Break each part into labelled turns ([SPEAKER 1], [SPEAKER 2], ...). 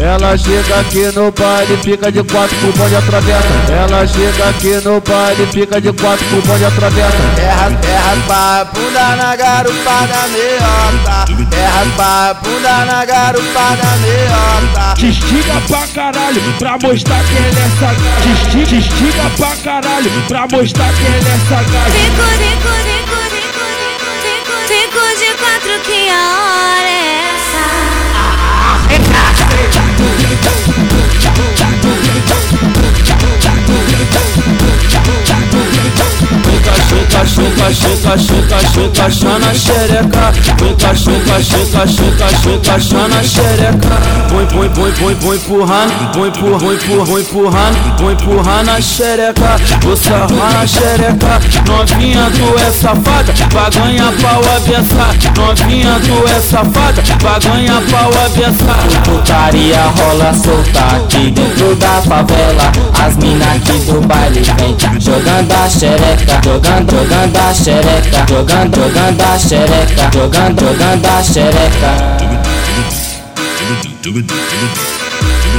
[SPEAKER 1] Ela chega aqui no baile, fica de quatro pro bonde atravessa. Ela chega aqui no baile, fica de quatro pro bonde atravessa.
[SPEAKER 2] É raspa, é raspa, bunda na garupa da meiota. É raspa, bunda na garupa da meiota.
[SPEAKER 3] Te estiga pra caralho, pra mostrar quem é nessa gás. Te estiga, te estiga pra caralho, pra mostrar quem é nessa gás.
[SPEAKER 4] Fico, fico, fico, fico, fico, fico, fico de quatro que a
[SPEAKER 1] Chuca, chuca, chuca, chuca, na xereca. Chuca, chuca, chuca, chuca, chuca, chuca na xereca. Põe, põe, põe, põe, põe empurrando, põe, põe, empurra, põe empurrando, põe empurrar na xereca. Vou sarrar na xereca. Novinha, tu é safada, pra ganhar pau avessar. Novinha, tu é safada, pra ganhar pau avessar.
[SPEAKER 5] Putaria rola solta aqui dentro da favela As mina aqui do baile jogando a xereca Jogando, jogando a xereca Jogando, jogando a xereca Jogando, jogando a xereca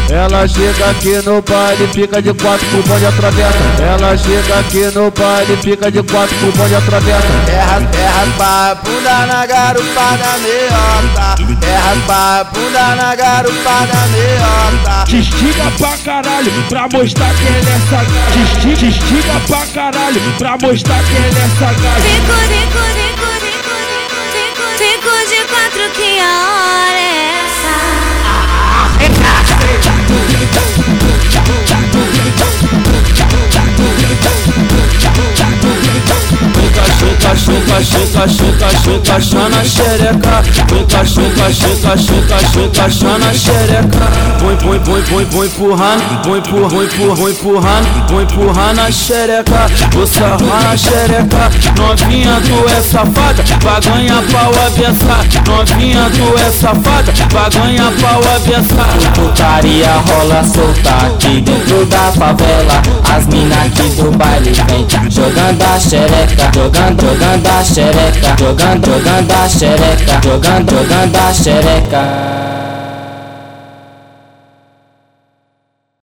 [SPEAKER 1] Ela chega aqui no baile, fica de quatro pro bonde atravessa. Ela chega aqui no baile, fica de quatro pro bonde atravessa.
[SPEAKER 2] É raspa, é raspa, bunda na garupa da meiota. É raspa, bunda na garupa da meiota.
[SPEAKER 3] Te estiga pra caralho, pra mostrar quem é nessa gás. Te estiga, te estiga pra caralho, pra mostrar quem é nessa gás.
[SPEAKER 4] Fico, fico, fico, fico,
[SPEAKER 1] Chuca, chuca, chuca, chuca, chuca, chuca na xereca. Chuca, chuca, chuca, chuca, chuca, chuca na xereca. Põe, põe, põe, põe, põe empurrando, põe, põe, empurra, põe empurrando, põe empurrar na xereca. Vou sarrar na xereca. Novinha, tu é safada, pra ganhar pau avessar. Novinha, tu é safada, pra ganhar pau avessar.
[SPEAKER 5] Putaria rola solta aqui dentro da favela As mina aqui do baile vem jogando a xereca Jogando, jogando a xereca Jogando, jogando a xereca Jogando, jogando a xereca